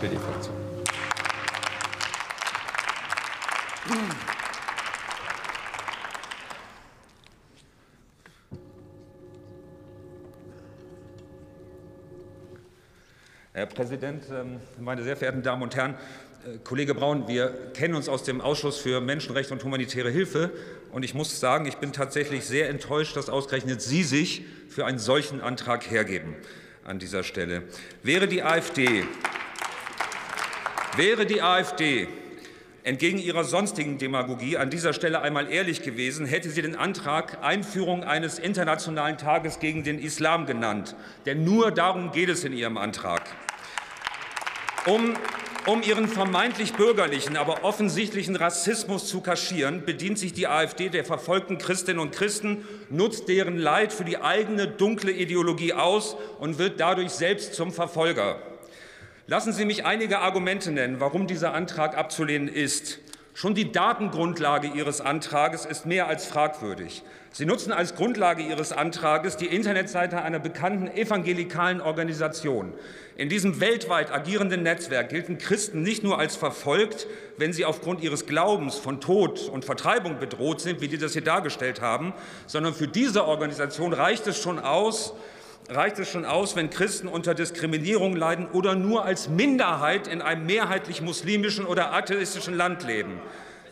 SPD-Fraktion. Herr Präsident, ähm, meine sehr verehrten Damen und Herren! Äh, Kollege Braun, wir kennen uns aus dem Ausschuss für Menschenrechte und humanitäre Hilfe. Und ich muss sagen, ich bin tatsächlich sehr enttäuscht, dass ausgerechnet Sie sich für einen solchen Antrag hergeben an dieser Stelle. Wäre die AfD, wäre die AfD entgegen ihrer sonstigen Demagogie an dieser Stelle einmal ehrlich gewesen, hätte sie den Antrag Einführung eines internationalen Tages gegen den Islam genannt. Denn nur darum geht es in ihrem Antrag. Um, um ihren vermeintlich bürgerlichen, aber offensichtlichen Rassismus zu kaschieren, bedient sich die AfD der verfolgten Christinnen und Christen, nutzt deren Leid für die eigene dunkle Ideologie aus und wird dadurch selbst zum Verfolger. Lassen Sie mich einige Argumente nennen, warum dieser Antrag abzulehnen ist. Schon die Datengrundlage Ihres Antrages ist mehr als fragwürdig. Sie nutzen als Grundlage Ihres Antrages die Internetseite einer bekannten evangelikalen Organisation. In diesem weltweit agierenden Netzwerk gelten Christen nicht nur als verfolgt, wenn sie aufgrund ihres Glaubens von Tod und Vertreibung bedroht sind, wie die das hier dargestellt haben, sondern für diese Organisation reicht es schon aus, reicht es schon aus, wenn Christen unter Diskriminierung leiden oder nur als Minderheit in einem mehrheitlich muslimischen oder atheistischen Land leben.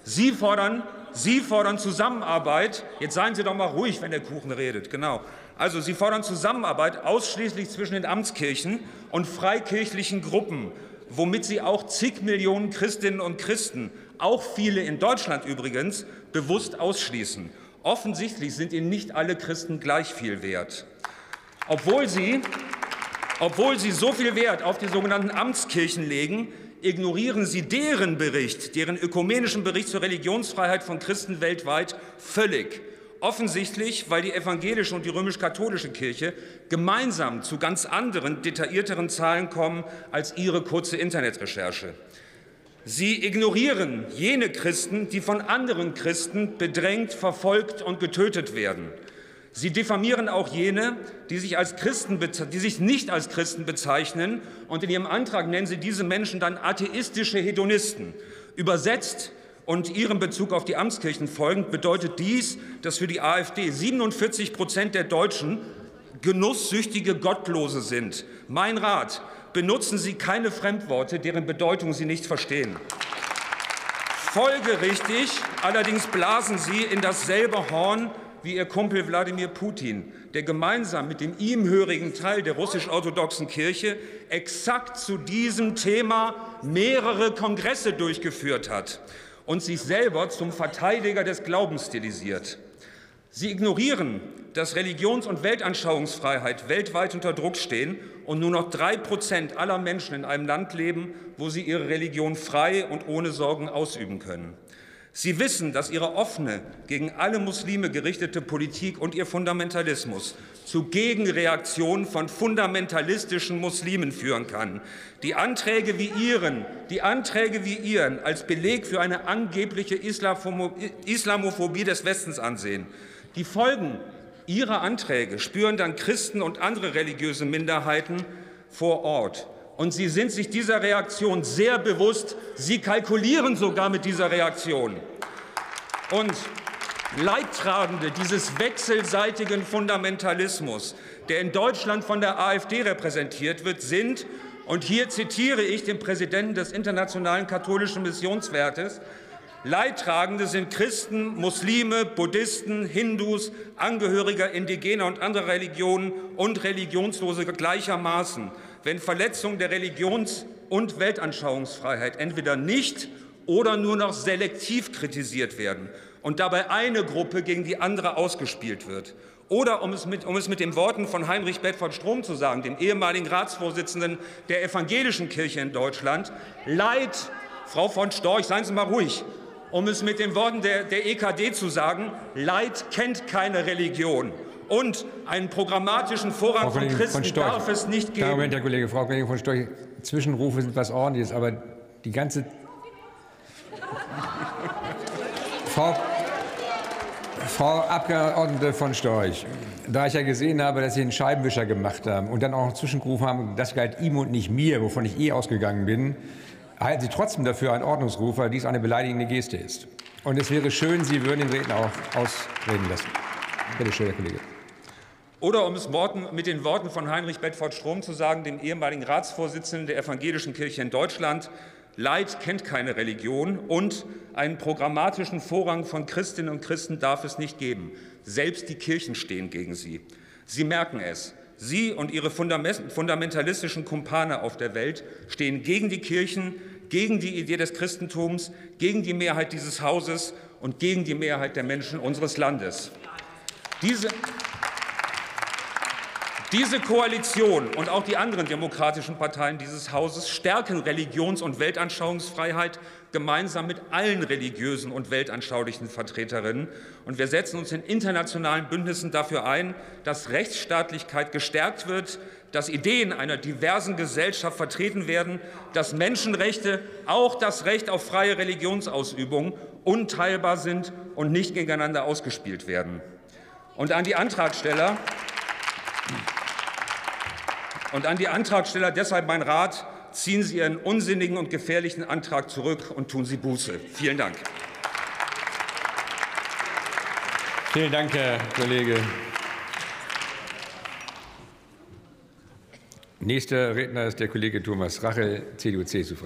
Sie fordern, Sie fordern Zusammenarbeit. Jetzt seien Sie doch mal ruhig, wenn der Kuchen redet. Genau. Also Sie fordern Zusammenarbeit ausschließlich zwischen den Amtskirchen und freikirchlichen Gruppen, womit Sie auch zig Millionen Christinnen und Christen, auch viele in Deutschland übrigens, bewusst ausschließen. Offensichtlich sind Ihnen nicht alle Christen gleich viel wert obwohl sie, obwohl sie so viel Wert auf die sogenannten Amtskirchen legen, ignorieren sie deren Bericht, deren ökumenischen Bericht zur Religionsfreiheit von Christen weltweit völlig. Offensichtlich, weil die evangelische und die römisch-katholische Kirche gemeinsam zu ganz anderen, detaillierteren Zahlen kommen als ihre kurze Internetrecherche. Sie ignorieren jene Christen, die von anderen Christen bedrängt, verfolgt und getötet werden. Sie diffamieren auch jene, die sich, als Christen, die sich nicht als Christen bezeichnen, und in Ihrem Antrag nennen Sie diese Menschen dann atheistische Hedonisten. Übersetzt und Ihrem Bezug auf die Amtskirchen folgend bedeutet dies, dass für die AfD 47 Prozent der Deutschen genusssüchtige Gottlose sind. Mein Rat, benutzen Sie keine Fremdworte, deren Bedeutung Sie nicht verstehen. Folgerichtig allerdings blasen Sie in dasselbe Horn wie ihr Kumpel Wladimir Putin, der gemeinsam mit dem ihm hörigen Teil der russisch-orthodoxen Kirche exakt zu diesem Thema mehrere Kongresse durchgeführt hat und sich selber zum Verteidiger des Glaubens stilisiert. Sie ignorieren, dass Religions- und Weltanschauungsfreiheit weltweit unter Druck stehen und nur noch drei Prozent aller Menschen in einem Land leben, wo sie ihre Religion frei und ohne Sorgen ausüben können. Sie wissen, dass Ihre offene, gegen alle Muslime gerichtete Politik und Ihr Fundamentalismus zu Gegenreaktionen von fundamentalistischen Muslimen führen kann, die Anträge wie Ihren, die Anträge wie Ihren als Beleg für eine angebliche Islamophobie des Westens ansehen. Die Folgen Ihrer Anträge spüren dann Christen und andere religiöse Minderheiten vor Ort. Und Sie sind sich dieser Reaktion sehr bewusst. Sie kalkulieren sogar mit dieser Reaktion. Und Leidtragende dieses wechselseitigen Fundamentalismus, der in Deutschland von der AfD repräsentiert wird, sind, und hier zitiere ich den Präsidenten des Internationalen Katholischen Missionswertes, Leidtragende sind Christen, Muslime, Buddhisten, Hindus, Angehöriger indigener und anderer Religionen und Religionslose gleichermaßen wenn Verletzungen der Religions- und Weltanschauungsfreiheit entweder nicht oder nur noch selektiv kritisiert werden und dabei eine Gruppe gegen die andere ausgespielt wird. Oder um es, mit, um es mit den Worten von Heinrich Bedford Strom zu sagen, dem ehemaligen Ratsvorsitzenden der evangelischen Kirche in Deutschland, Leid, Frau von Storch, seien Sie mal ruhig, um es mit den Worten der, der EKD zu sagen, Leid kennt keine Religion. Und einen programmatischen Vorrang von Christen von darf es nicht geben. Moment, Herr Kollege, Frau Kollegin von Storch, Zwischenrufe sind was Ordentliches, aber die ganze... Frau, Frau Abgeordnete von Storch, da ich ja gesehen habe, dass Sie einen Scheibenwischer gemacht haben und dann auch noch zwischengerufen haben, das galt ihm und nicht mir, wovon ich eh ausgegangen bin, halten Sie trotzdem dafür einen Ordnungsruf, weil dies eine beleidigende Geste ist. Und es wäre schön, Sie würden den Redner auch ausreden lassen. Bitte schön, Herr Kollege. Oder um es mit den Worten von Heinrich Bedford Strom zu sagen, dem ehemaligen Ratsvorsitzenden der Evangelischen Kirche in Deutschland, Leid kennt keine Religion und einen programmatischen Vorrang von Christinnen und Christen darf es nicht geben. Selbst die Kirchen stehen gegen sie. Sie merken es. Sie und ihre fundamentalistischen Kumpane auf der Welt stehen gegen die Kirchen, gegen die Idee des Christentums, gegen die Mehrheit dieses Hauses und gegen die Mehrheit der Menschen unseres Landes. Diese, diese Koalition und auch die anderen demokratischen Parteien dieses Hauses stärken Religions- und Weltanschauungsfreiheit gemeinsam mit allen religiösen und weltanschaulichen Vertreterinnen. Und wir setzen uns in internationalen Bündnissen dafür ein, dass Rechtsstaatlichkeit gestärkt wird, dass Ideen einer diversen Gesellschaft vertreten werden, dass Menschenrechte, auch das Recht auf freie Religionsausübung, unteilbar sind und nicht gegeneinander ausgespielt werden. Und an die Antragsteller und an die Antragsteller deshalb mein Rat, ziehen Sie Ihren unsinnigen und gefährlichen Antrag zurück und tun Sie Buße. Vielen Dank. Vielen Dank, Herr Kollege. Nächster Redner ist der Kollege Thomas Rachel, CDU-CSU-Fraktion.